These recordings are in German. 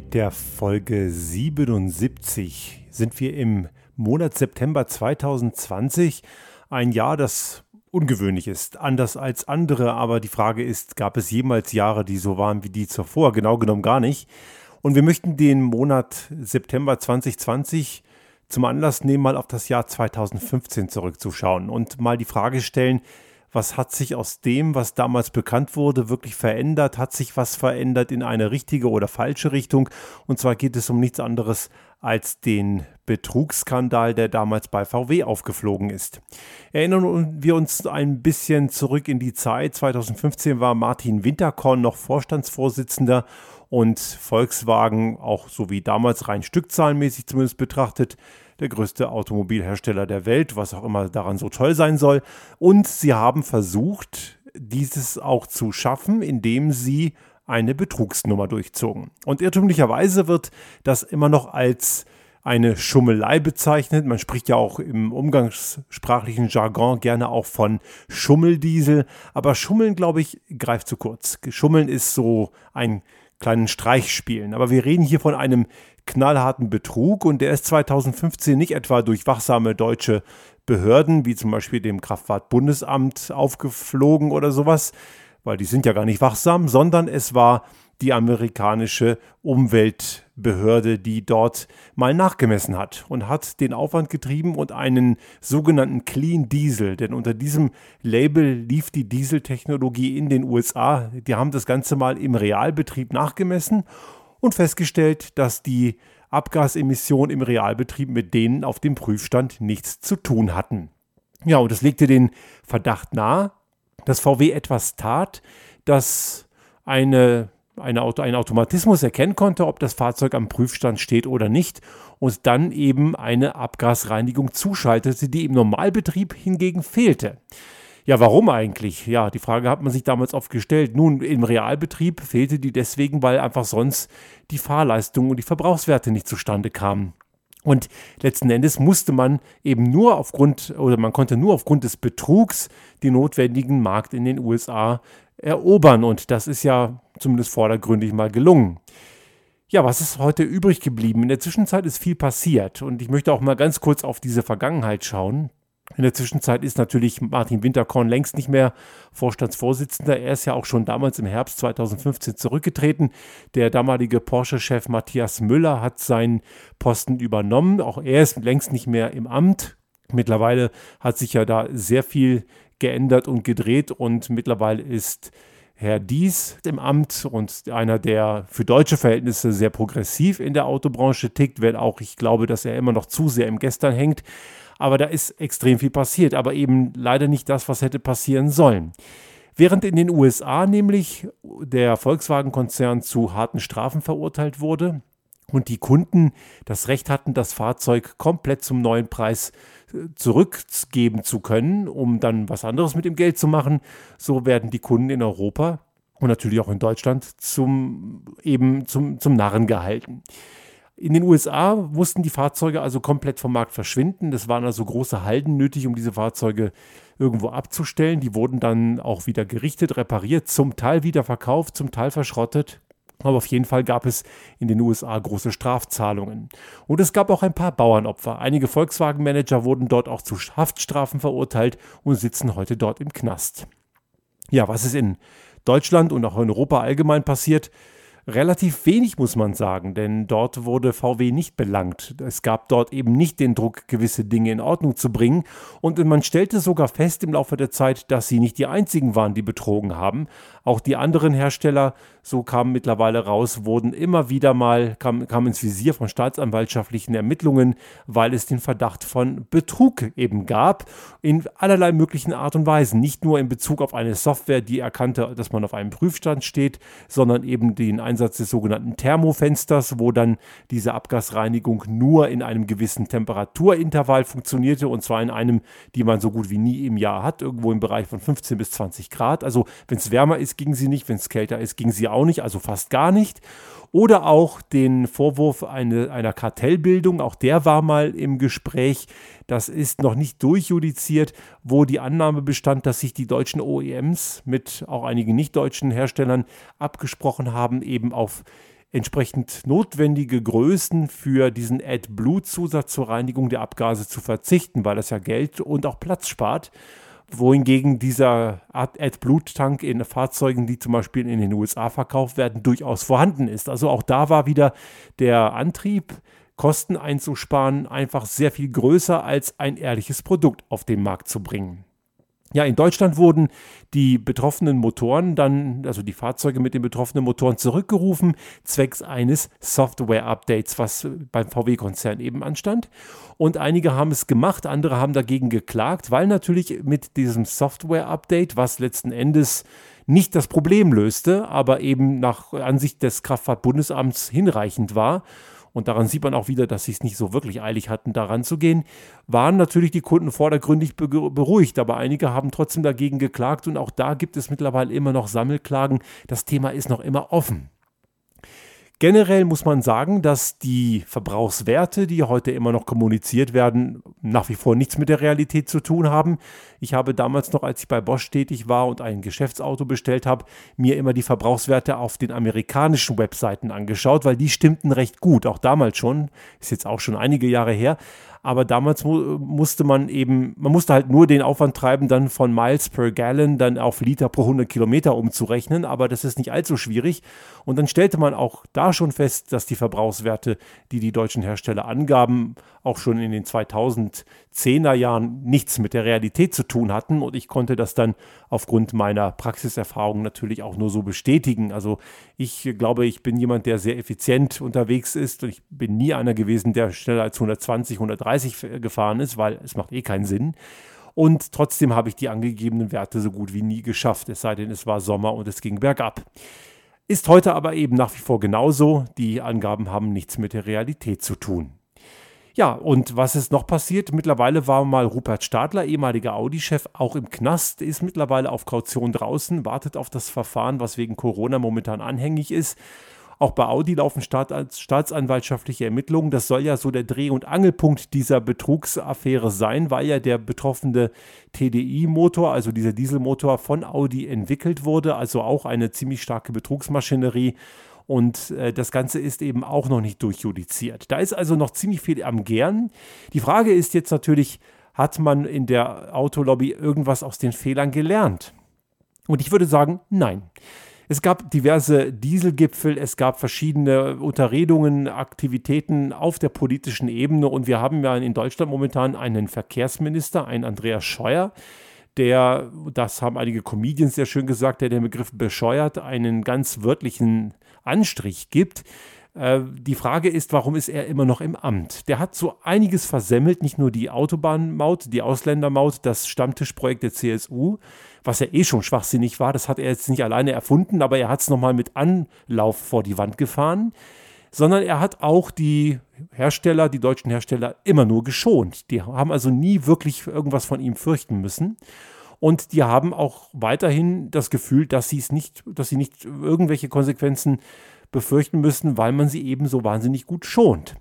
Mit der Folge 77 sind wir im Monat September 2020. Ein Jahr, das ungewöhnlich ist, anders als andere, aber die Frage ist, gab es jemals Jahre, die so waren wie die zuvor? Genau genommen gar nicht. Und wir möchten den Monat September 2020 zum Anlass nehmen, mal auf das Jahr 2015 zurückzuschauen und mal die Frage stellen, was hat sich aus dem, was damals bekannt wurde, wirklich verändert? Hat sich was verändert in eine richtige oder falsche Richtung? Und zwar geht es um nichts anderes als den Betrugsskandal, der damals bei VW aufgeflogen ist. Erinnern wir uns ein bisschen zurück in die Zeit. 2015 war Martin Winterkorn noch Vorstandsvorsitzender und Volkswagen, auch so wie damals rein stückzahlenmäßig zumindest betrachtet, der größte Automobilhersteller der Welt, was auch immer daran so toll sein soll. Und sie haben versucht, dieses auch zu schaffen, indem sie eine Betrugsnummer durchzogen. Und irrtümlicherweise wird das immer noch als eine Schummelei bezeichnet. Man spricht ja auch im umgangssprachlichen Jargon gerne auch von Schummeldiesel. Aber Schummeln, glaube ich, greift zu kurz. Schummeln ist so ein kleinen Streich spielen. Aber wir reden hier von einem knallharten Betrug und der ist 2015 nicht etwa durch wachsame deutsche Behörden, wie zum Beispiel dem Kraftfahrtbundesamt, aufgeflogen oder sowas, weil die sind ja gar nicht wachsam, sondern es war die amerikanische Umweltbehörde, die dort mal nachgemessen hat und hat den Aufwand getrieben und einen sogenannten Clean Diesel, denn unter diesem Label lief die Dieseltechnologie in den USA. Die haben das Ganze mal im Realbetrieb nachgemessen und festgestellt, dass die Abgasemissionen im Realbetrieb mit denen auf dem Prüfstand nichts zu tun hatten. Ja, und das legte den Verdacht nahe, dass VW etwas tat, das eine, eine Auto, ein Automatismus erkennen konnte, ob das Fahrzeug am Prüfstand steht oder nicht, und dann eben eine Abgasreinigung zuschaltete, die im Normalbetrieb hingegen fehlte. Ja, warum eigentlich? Ja, die Frage hat man sich damals oft gestellt. Nun, im Realbetrieb fehlte die deswegen, weil einfach sonst die Fahrleistung und die Verbrauchswerte nicht zustande kamen. Und letzten Endes musste man eben nur aufgrund oder man konnte nur aufgrund des Betrugs den notwendigen Markt in den USA erobern. Und das ist ja zumindest vordergründig mal gelungen. Ja, was ist heute übrig geblieben? In der Zwischenzeit ist viel passiert und ich möchte auch mal ganz kurz auf diese Vergangenheit schauen. In der Zwischenzeit ist natürlich Martin Winterkorn längst nicht mehr Vorstandsvorsitzender. Er ist ja auch schon damals im Herbst 2015 zurückgetreten. Der damalige Porsche-Chef Matthias Müller hat seinen Posten übernommen. Auch er ist längst nicht mehr im Amt. Mittlerweile hat sich ja da sehr viel geändert und gedreht und mittlerweile ist Herr Dies im Amt und einer, der für deutsche Verhältnisse sehr progressiv in der Autobranche tickt, wenn auch ich glaube, dass er immer noch zu sehr im Gestern hängt. Aber da ist extrem viel passiert, aber eben leider nicht das, was hätte passieren sollen. Während in den USA nämlich der Volkswagen-Konzern zu harten Strafen verurteilt wurde und die Kunden das Recht hatten, das Fahrzeug komplett zum neuen Preis äh, zurückgeben zu können, um dann was anderes mit dem Geld zu machen, so werden die Kunden in Europa und natürlich auch in Deutschland zum eben zum, zum Narren gehalten. In den USA mussten die Fahrzeuge also komplett vom Markt verschwinden. Das waren also große Halden nötig, um diese Fahrzeuge irgendwo abzustellen. Die wurden dann auch wieder gerichtet, repariert, zum Teil wieder verkauft, zum Teil verschrottet. Aber auf jeden Fall gab es in den USA große Strafzahlungen. Und es gab auch ein paar Bauernopfer. Einige Volkswagen-Manager wurden dort auch zu Haftstrafen verurteilt und sitzen heute dort im Knast. Ja, was ist in Deutschland und auch in Europa allgemein passiert? Relativ wenig, muss man sagen, denn dort wurde VW nicht belangt. Es gab dort eben nicht den Druck, gewisse Dinge in Ordnung zu bringen. Und man stellte sogar fest im Laufe der Zeit, dass sie nicht die einzigen waren, die betrogen haben. Auch die anderen Hersteller, so kam mittlerweile raus, wurden immer wieder mal, kamen kam ins Visier von staatsanwaltschaftlichen Ermittlungen, weil es den Verdacht von Betrug eben gab, in allerlei möglichen Art und Weisen. Nicht nur in Bezug auf eine Software, die erkannte, dass man auf einem Prüfstand steht, sondern eben den Einsatz des sogenannten Thermofensters, wo dann diese Abgasreinigung nur in einem gewissen Temperaturintervall funktionierte und zwar in einem, die man so gut wie nie im Jahr hat, irgendwo im Bereich von 15 bis 20 Grad. Also wenn es wärmer ist, ging sie nicht, wenn es kälter ist, ging sie auch nicht, also fast gar nicht. Oder auch den Vorwurf eine, einer Kartellbildung, auch der war mal im Gespräch. Das ist noch nicht durchjudiziert, wo die Annahme bestand, dass sich die deutschen OEMs mit auch einigen nicht-deutschen Herstellern abgesprochen haben, eben auf entsprechend notwendige Größen für diesen AdBlue-Zusatz zur Reinigung der Abgase zu verzichten, weil das ja Geld und auch Platz spart wohingegen dieser AdBlue-Tank in Fahrzeugen, die zum Beispiel in den USA verkauft werden, durchaus vorhanden ist. Also auch da war wieder der Antrieb, Kosten einzusparen, einfach sehr viel größer als ein ehrliches Produkt auf den Markt zu bringen. Ja, in Deutschland wurden die betroffenen Motoren dann, also die Fahrzeuge mit den betroffenen Motoren zurückgerufen, zwecks eines Software-Updates, was beim VW-Konzern eben anstand. Und einige haben es gemacht, andere haben dagegen geklagt, weil natürlich mit diesem Software-Update, was letzten Endes nicht das Problem löste, aber eben nach Ansicht des Kraftfahrtbundesamts hinreichend war, und daran sieht man auch wieder, dass sie es nicht so wirklich eilig hatten, daran zu gehen, waren natürlich die Kunden vordergründig beruhigt, aber einige haben trotzdem dagegen geklagt und auch da gibt es mittlerweile immer noch Sammelklagen. Das Thema ist noch immer offen. Generell muss man sagen, dass die Verbrauchswerte, die heute immer noch kommuniziert werden, nach wie vor nichts mit der Realität zu tun haben. Ich habe damals noch, als ich bei Bosch tätig war und ein Geschäftsauto bestellt habe, mir immer die Verbrauchswerte auf den amerikanischen Webseiten angeschaut, weil die stimmten recht gut, auch damals schon, ist jetzt auch schon einige Jahre her. Aber damals mu musste man eben, man musste halt nur den Aufwand treiben, dann von Miles per Gallon dann auf Liter pro 100 Kilometer umzurechnen. Aber das ist nicht allzu schwierig. Und dann stellte man auch da schon fest, dass die Verbrauchswerte, die die deutschen Hersteller angaben, auch schon in den 2010er Jahren nichts mit der Realität zu tun hatten. Und ich konnte das dann aufgrund meiner Praxiserfahrung natürlich auch nur so bestätigen. Also ich glaube, ich bin jemand, der sehr effizient unterwegs ist. Und ich bin nie einer gewesen, der schneller als 120, 130 gefahren ist, weil es macht eh keinen Sinn. Und trotzdem habe ich die angegebenen Werte so gut wie nie geschafft, es sei denn, es war Sommer und es ging bergab. Ist heute aber eben nach wie vor genauso. Die Angaben haben nichts mit der Realität zu tun. Ja, und was ist noch passiert? Mittlerweile war mal Rupert Stadler, ehemaliger Audi-Chef, auch im Knast, ist mittlerweile auf Kaution draußen, wartet auf das Verfahren, was wegen Corona momentan anhängig ist. Auch bei Audi laufen Staat, staatsanwaltschaftliche Ermittlungen. Das soll ja so der Dreh- und Angelpunkt dieser Betrugsaffäre sein, weil ja der betroffene TDI-Motor, also dieser Dieselmotor von Audi entwickelt wurde, also auch eine ziemlich starke Betrugsmaschinerie. Und äh, das Ganze ist eben auch noch nicht durchjudiziert. Da ist also noch ziemlich viel am Gern. Die Frage ist jetzt natürlich, hat man in der Autolobby irgendwas aus den Fehlern gelernt? Und ich würde sagen, nein. Es gab diverse Dieselgipfel, es gab verschiedene Unterredungen, Aktivitäten auf der politischen Ebene und wir haben ja in Deutschland momentan einen Verkehrsminister, einen Andreas Scheuer, der, das haben einige Comedians sehr schön gesagt, der den Begriff bescheuert einen ganz wörtlichen Anstrich gibt. Äh, die Frage ist, warum ist er immer noch im Amt? Der hat so einiges versemmelt, nicht nur die Autobahnmaut, die Ausländermaut, das Stammtischprojekt der CSU, was ja eh schon schwachsinnig war, das hat er jetzt nicht alleine erfunden, aber er hat es nochmal mit Anlauf vor die Wand gefahren, sondern er hat auch die Hersteller, die deutschen Hersteller, immer nur geschont. Die haben also nie wirklich irgendwas von ihm fürchten müssen. Und die haben auch weiterhin das Gefühl, dass sie nicht, dass sie nicht irgendwelche Konsequenzen befürchten müssen, weil man sie eben so wahnsinnig gut schont.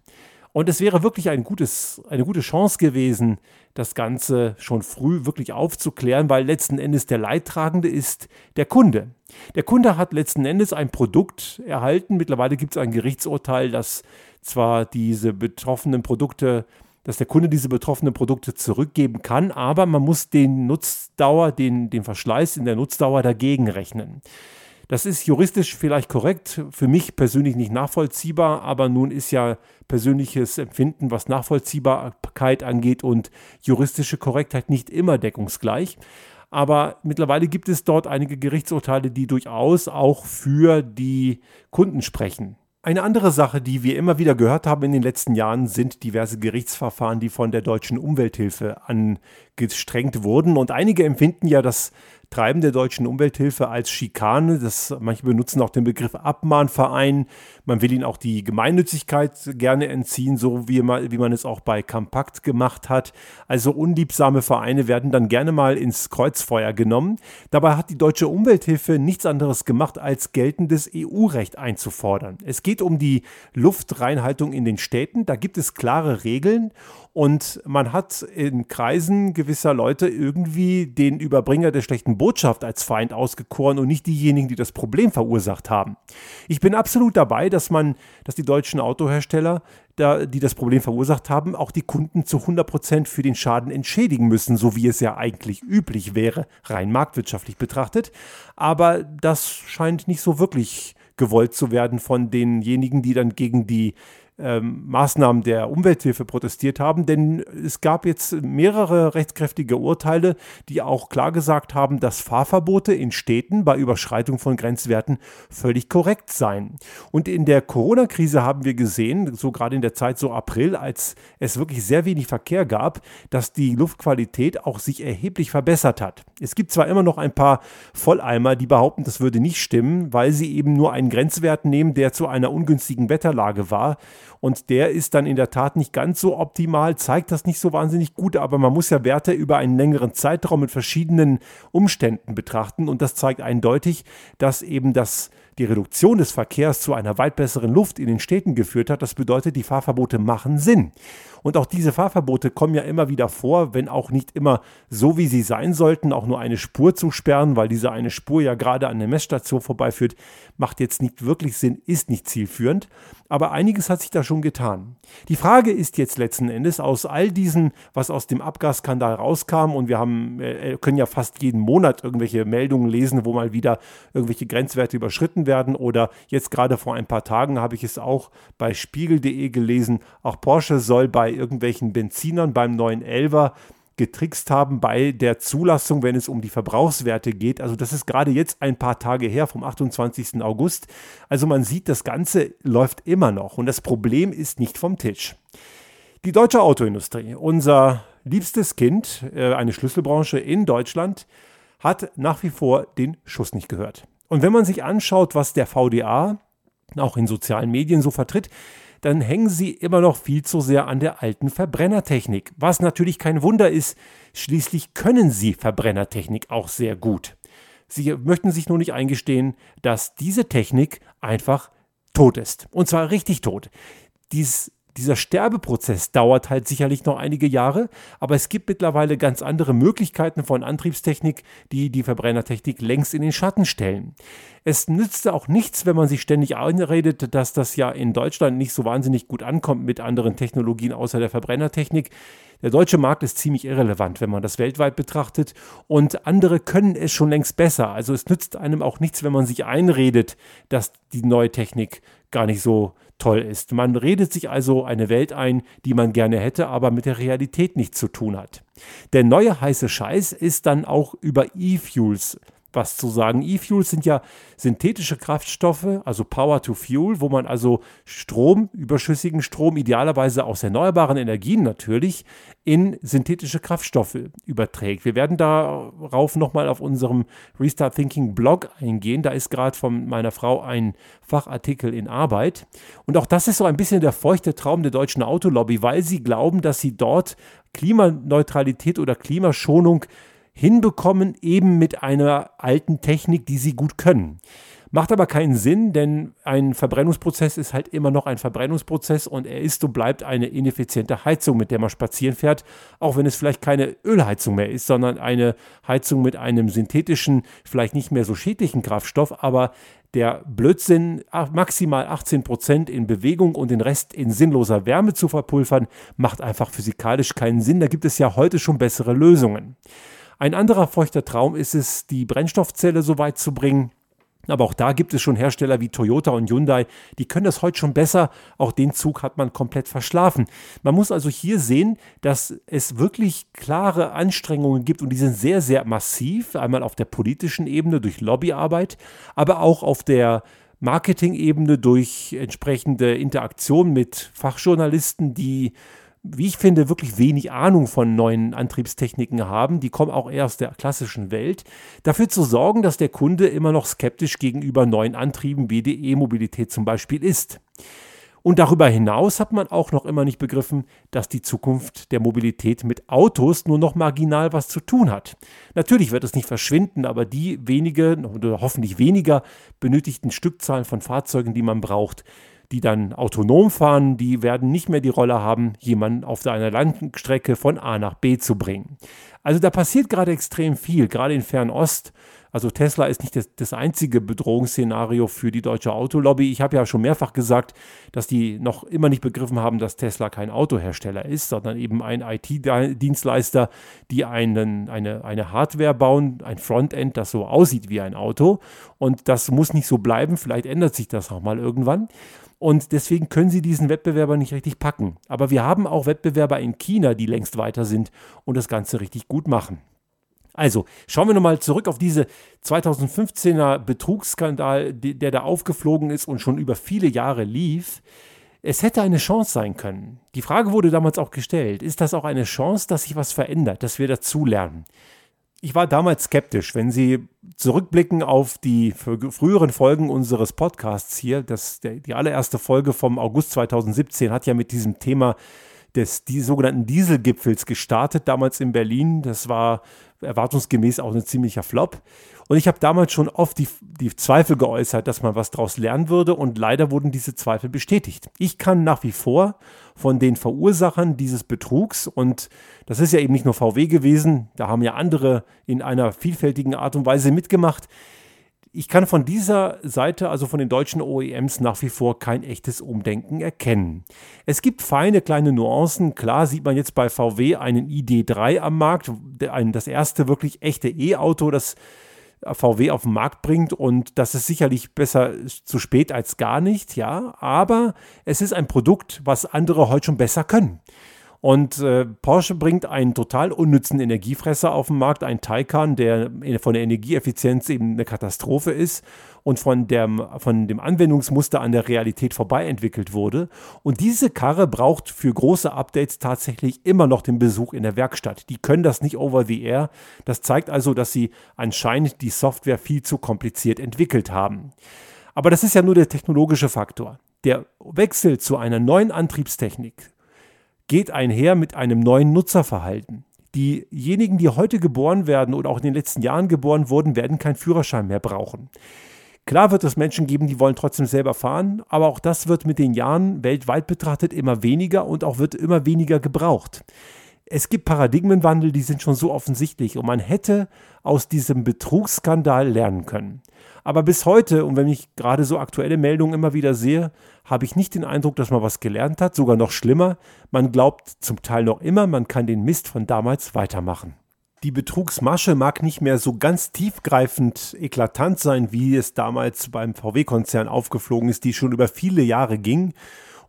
Und es wäre wirklich ein gutes, eine gute Chance gewesen, das Ganze schon früh wirklich aufzuklären, weil letzten Endes der Leidtragende ist der Kunde. Der Kunde hat letzten Endes ein Produkt erhalten. Mittlerweile gibt es ein Gerichtsurteil, dass zwar diese betroffenen Produkte dass der Kunde diese betroffenen Produkte zurückgeben kann, aber man muss den Nutzdauer, den, den Verschleiß in der Nutzdauer dagegen rechnen. Das ist juristisch vielleicht korrekt, für mich persönlich nicht nachvollziehbar, aber nun ist ja persönliches Empfinden, was Nachvollziehbarkeit angeht und juristische Korrektheit nicht immer deckungsgleich. Aber mittlerweile gibt es dort einige Gerichtsurteile, die durchaus auch für die Kunden sprechen. Eine andere Sache, die wir immer wieder gehört haben in den letzten Jahren, sind diverse Gerichtsverfahren, die von der deutschen Umwelthilfe angestrengt wurden. Und einige empfinden ja das Treiben der deutschen Umwelthilfe als Schikane. Das, manche benutzen auch den Begriff Abmahnverein. Man will ihnen auch die Gemeinnützigkeit gerne entziehen, so wie man, wie man es auch bei Kompakt gemacht hat. Also unliebsame Vereine werden dann gerne mal ins Kreuzfeuer genommen. Dabei hat die deutsche Umwelthilfe nichts anderes gemacht, als geltendes EU-Recht einzufordern. Es geht um die Luftreinhaltung in den Städten. Da gibt es klare Regeln Und man hat in Kreisen gewisser Leute irgendwie den Überbringer der schlechten Botschaft als Feind ausgekoren und nicht diejenigen, die das Problem verursacht haben. Ich bin absolut dabei, dass man, dass die deutschen Autohersteller, da, die das Problem verursacht haben, auch die Kunden zu 100 Prozent für den Schaden entschädigen müssen, so wie es ja eigentlich üblich wäre, rein marktwirtschaftlich betrachtet. Aber das scheint nicht so wirklich gewollt zu werden von denjenigen, die dann gegen die ähm, Maßnahmen der Umwelthilfe protestiert haben, denn es gab jetzt mehrere rechtskräftige Urteile, die auch klar gesagt haben, dass Fahrverbote in Städten bei Überschreitung von Grenzwerten völlig korrekt seien. Und in der Corona-Krise haben wir gesehen, so gerade in der Zeit so April, als es wirklich sehr wenig Verkehr gab, dass die Luftqualität auch sich erheblich verbessert hat. Es gibt zwar immer noch ein paar Volleimer, die behaupten, das würde nicht stimmen, weil sie eben nur einen Grenzwert nehmen, der zu einer ungünstigen Wetterlage war und der ist dann in der Tat nicht ganz so optimal, zeigt das nicht so wahnsinnig gut, aber man muss ja Werte über einen längeren Zeitraum mit verschiedenen Umständen betrachten. Und das zeigt eindeutig, dass eben das die Reduktion des Verkehrs zu einer weit besseren Luft in den Städten geführt hat. Das bedeutet, die Fahrverbote machen Sinn. Und auch diese Fahrverbote kommen ja immer wieder vor, wenn auch nicht immer so, wie sie sein sollten, auch nur eine Spur zu sperren, weil diese eine Spur ja gerade an der Messstation vorbeiführt, macht jetzt nicht wirklich Sinn, ist nicht zielführend. Aber einiges hat sich da schon getan. Die Frage ist jetzt letzten Endes aus all diesen, was aus dem Abgasskandal rauskam, und wir haben, äh, können ja fast jeden Monat irgendwelche Meldungen lesen, wo mal wieder irgendwelche Grenzwerte überschritten werden. Oder jetzt gerade vor ein paar Tagen habe ich es auch bei spiegel.de gelesen, auch Porsche soll bei irgendwelchen Benzinern beim neuen Elver getrickst haben bei der Zulassung, wenn es um die Verbrauchswerte geht. Also das ist gerade jetzt ein paar Tage her vom 28. August. Also man sieht, das Ganze läuft immer noch und das Problem ist nicht vom Tisch. Die deutsche Autoindustrie, unser liebstes Kind, äh, eine Schlüsselbranche in Deutschland, hat nach wie vor den Schuss nicht gehört. Und wenn man sich anschaut, was der VDA auch in sozialen Medien so vertritt, dann hängen sie immer noch viel zu sehr an der alten Verbrennertechnik. Was natürlich kein Wunder ist, schließlich können sie Verbrennertechnik auch sehr gut. Sie möchten sich nur nicht eingestehen, dass diese Technik einfach tot ist. Und zwar richtig tot. Dies dieser Sterbeprozess dauert halt sicherlich noch einige Jahre, aber es gibt mittlerweile ganz andere Möglichkeiten von Antriebstechnik, die die Verbrennertechnik längst in den Schatten stellen. Es nützt auch nichts, wenn man sich ständig einredet, dass das ja in Deutschland nicht so wahnsinnig gut ankommt mit anderen Technologien außer der Verbrennertechnik. Der deutsche Markt ist ziemlich irrelevant, wenn man das weltweit betrachtet und andere können es schon längst besser. Also es nützt einem auch nichts, wenn man sich einredet, dass die neue Technik gar nicht so toll ist. Man redet sich also eine Welt ein, die man gerne hätte, aber mit der Realität nichts zu tun hat. Der neue heiße Scheiß ist dann auch über E-Fuels was zu sagen. E-Fuels sind ja synthetische Kraftstoffe, also Power to Fuel, wo man also Strom, überschüssigen Strom, idealerweise aus erneuerbaren Energien natürlich, in synthetische Kraftstoffe überträgt. Wir werden darauf nochmal auf unserem Restart Thinking Blog eingehen. Da ist gerade von meiner Frau ein Fachartikel in Arbeit. Und auch das ist so ein bisschen der feuchte Traum der deutschen Autolobby, weil sie glauben, dass sie dort Klimaneutralität oder Klimaschonung hinbekommen, eben mit einer alten Technik, die sie gut können. Macht aber keinen Sinn, denn ein Verbrennungsprozess ist halt immer noch ein Verbrennungsprozess und er ist und bleibt eine ineffiziente Heizung, mit der man spazieren fährt, auch wenn es vielleicht keine Ölheizung mehr ist, sondern eine Heizung mit einem synthetischen, vielleicht nicht mehr so schädlichen Kraftstoff, aber der Blödsinn, maximal 18 Prozent in Bewegung und den Rest in sinnloser Wärme zu verpulvern, macht einfach physikalisch keinen Sinn. Da gibt es ja heute schon bessere Lösungen. Ein anderer feuchter Traum ist es, die Brennstoffzelle so weit zu bringen, aber auch da gibt es schon Hersteller wie Toyota und Hyundai, die können das heute schon besser. Auch den Zug hat man komplett verschlafen. Man muss also hier sehen, dass es wirklich klare Anstrengungen gibt und die sind sehr, sehr massiv. Einmal auf der politischen Ebene durch Lobbyarbeit, aber auch auf der Marketing-Ebene durch entsprechende Interaktion mit Fachjournalisten, die wie ich finde, wirklich wenig Ahnung von neuen Antriebstechniken haben. Die kommen auch eher aus der klassischen Welt. Dafür zu sorgen, dass der Kunde immer noch skeptisch gegenüber neuen Antrieben wie die E-Mobilität zum Beispiel ist. Und darüber hinaus hat man auch noch immer nicht begriffen, dass die Zukunft der Mobilität mit Autos nur noch marginal was zu tun hat. Natürlich wird es nicht verschwinden, aber die wenige oder hoffentlich weniger benötigten Stückzahlen von Fahrzeugen, die man braucht, die dann autonom fahren, die werden nicht mehr die Rolle haben, jemanden auf einer Landstrecke von A nach B zu bringen. Also da passiert gerade extrem viel, gerade in Fernost also Tesla ist nicht das, das einzige Bedrohungsszenario für die deutsche Autolobby. Ich habe ja schon mehrfach gesagt, dass die noch immer nicht begriffen haben, dass Tesla kein Autohersteller ist, sondern eben ein IT-Dienstleister, die einen, eine, eine Hardware bauen, ein Frontend, das so aussieht wie ein Auto. Und das muss nicht so bleiben. Vielleicht ändert sich das auch mal irgendwann. Und deswegen können sie diesen Wettbewerber nicht richtig packen. Aber wir haben auch Wettbewerber in China, die längst weiter sind und das Ganze richtig gut machen. Also, schauen wir nochmal zurück auf diese 2015er Betrugsskandal, der da aufgeflogen ist und schon über viele Jahre lief. Es hätte eine Chance sein können. Die Frage wurde damals auch gestellt, ist das auch eine Chance, dass sich was verändert, dass wir dazulernen? Ich war damals skeptisch. Wenn Sie zurückblicken auf die früheren Folgen unseres Podcasts hier, das, die allererste Folge vom August 2017 hat ja mit diesem Thema des die sogenannten Dieselgipfels gestartet, damals in Berlin. Das war erwartungsgemäß auch ein ziemlicher Flop. Und ich habe damals schon oft die, die Zweifel geäußert, dass man was daraus lernen würde und leider wurden diese Zweifel bestätigt. Ich kann nach wie vor von den Verursachern dieses Betrugs und das ist ja eben nicht nur VW gewesen, da haben ja andere in einer vielfältigen Art und Weise mitgemacht ich kann von dieser Seite, also von den deutschen OEMs, nach wie vor kein echtes Umdenken erkennen. Es gibt feine kleine Nuancen. Klar sieht man jetzt bei VW einen ID3 am Markt, das erste wirklich echte E-Auto, das VW auf den Markt bringt und das ist sicherlich besser zu spät als gar nicht, ja, aber es ist ein Produkt, was andere heute schon besser können. Und äh, Porsche bringt einen total unnützen Energiefresser auf den Markt, einen Taycan, der von der Energieeffizienz eben eine Katastrophe ist und von, der, von dem Anwendungsmuster an der Realität vorbei entwickelt wurde. Und diese Karre braucht für große Updates tatsächlich immer noch den Besuch in der Werkstatt. Die können das nicht over the air. Das zeigt also, dass sie anscheinend die Software viel zu kompliziert entwickelt haben. Aber das ist ja nur der technologische Faktor. Der Wechsel zu einer neuen Antriebstechnik geht einher mit einem neuen Nutzerverhalten. Diejenigen, die heute geboren werden oder auch in den letzten Jahren geboren wurden, werden keinen Führerschein mehr brauchen. Klar wird es Menschen geben, die wollen trotzdem selber fahren, aber auch das wird mit den Jahren weltweit betrachtet immer weniger und auch wird immer weniger gebraucht. Es gibt Paradigmenwandel, die sind schon so offensichtlich und man hätte aus diesem Betrugsskandal lernen können. Aber bis heute, und wenn ich gerade so aktuelle Meldungen immer wieder sehe, habe ich nicht den Eindruck, dass man was gelernt hat, sogar noch schlimmer. Man glaubt zum Teil noch immer, man kann den Mist von damals weitermachen. Die Betrugsmasche mag nicht mehr so ganz tiefgreifend eklatant sein, wie es damals beim VW-Konzern aufgeflogen ist, die schon über viele Jahre ging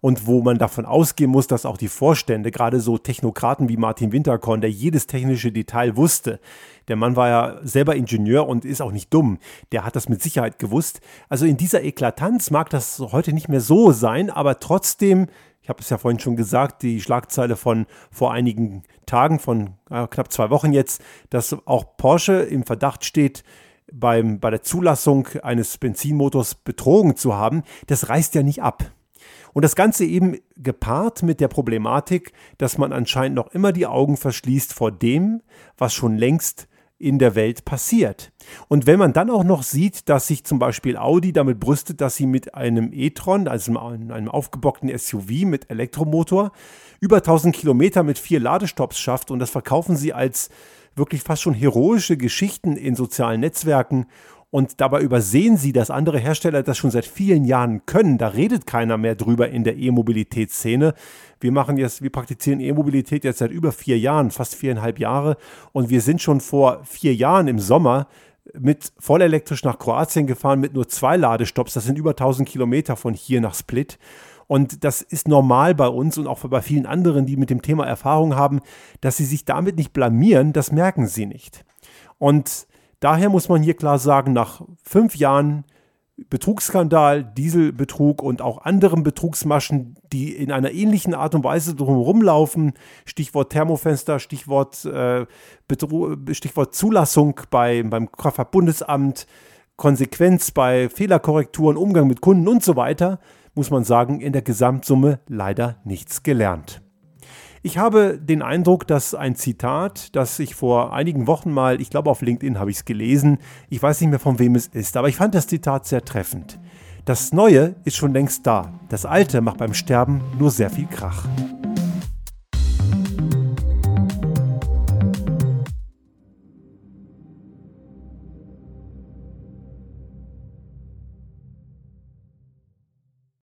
und wo man davon ausgehen muss, dass auch die Vorstände, gerade so Technokraten wie Martin Winterkorn, der jedes technische Detail wusste, der Mann war ja selber Ingenieur und ist auch nicht dumm, der hat das mit Sicherheit gewusst. Also in dieser Eklatanz mag das heute nicht mehr so sein, aber trotzdem ich habe es ja vorhin schon gesagt, die Schlagzeile von vor einigen Tagen, von äh, knapp zwei Wochen jetzt, dass auch Porsche im Verdacht steht, beim, bei der Zulassung eines Benzinmotors betrogen zu haben, das reißt ja nicht ab. Und das Ganze eben gepaart mit der Problematik, dass man anscheinend noch immer die Augen verschließt vor dem, was schon längst in der Welt passiert. Und wenn man dann auch noch sieht, dass sich zum Beispiel Audi damit brüstet, dass sie mit einem e-tron, also einem aufgebockten SUV mit Elektromotor, über 1000 Kilometer mit vier Ladestops schafft und das verkaufen sie als wirklich fast schon heroische Geschichten in sozialen Netzwerken und dabei übersehen sie, dass andere Hersteller das schon seit vielen Jahren können. Da redet keiner mehr drüber in der E-Mobilitätsszene. Wir machen jetzt, wir praktizieren E-Mobilität jetzt seit über vier Jahren, fast viereinhalb Jahre. Und wir sind schon vor vier Jahren im Sommer mit vollelektrisch nach Kroatien gefahren mit nur zwei Ladestops. Das sind über 1000 Kilometer von hier nach Split. Und das ist normal bei uns und auch bei vielen anderen, die mit dem Thema Erfahrung haben, dass sie sich damit nicht blamieren, das merken sie nicht. Und Daher muss man hier klar sagen, nach fünf Jahren Betrugsskandal, Dieselbetrug und auch anderen Betrugsmaschen, die in einer ähnlichen Art und Weise drumherum laufen, Stichwort Thermofenster, Stichwort, äh, Stichwort Zulassung bei, beim Kraftfahrtbundesamt, Konsequenz bei Fehlerkorrekturen, Umgang mit Kunden und so weiter, muss man sagen, in der Gesamtsumme leider nichts gelernt. Ich habe den Eindruck, dass ein Zitat, das ich vor einigen Wochen mal, ich glaube auf LinkedIn habe ich es gelesen, ich weiß nicht mehr von wem es ist, aber ich fand das Zitat sehr treffend. Das Neue ist schon längst da. Das Alte macht beim Sterben nur sehr viel Krach.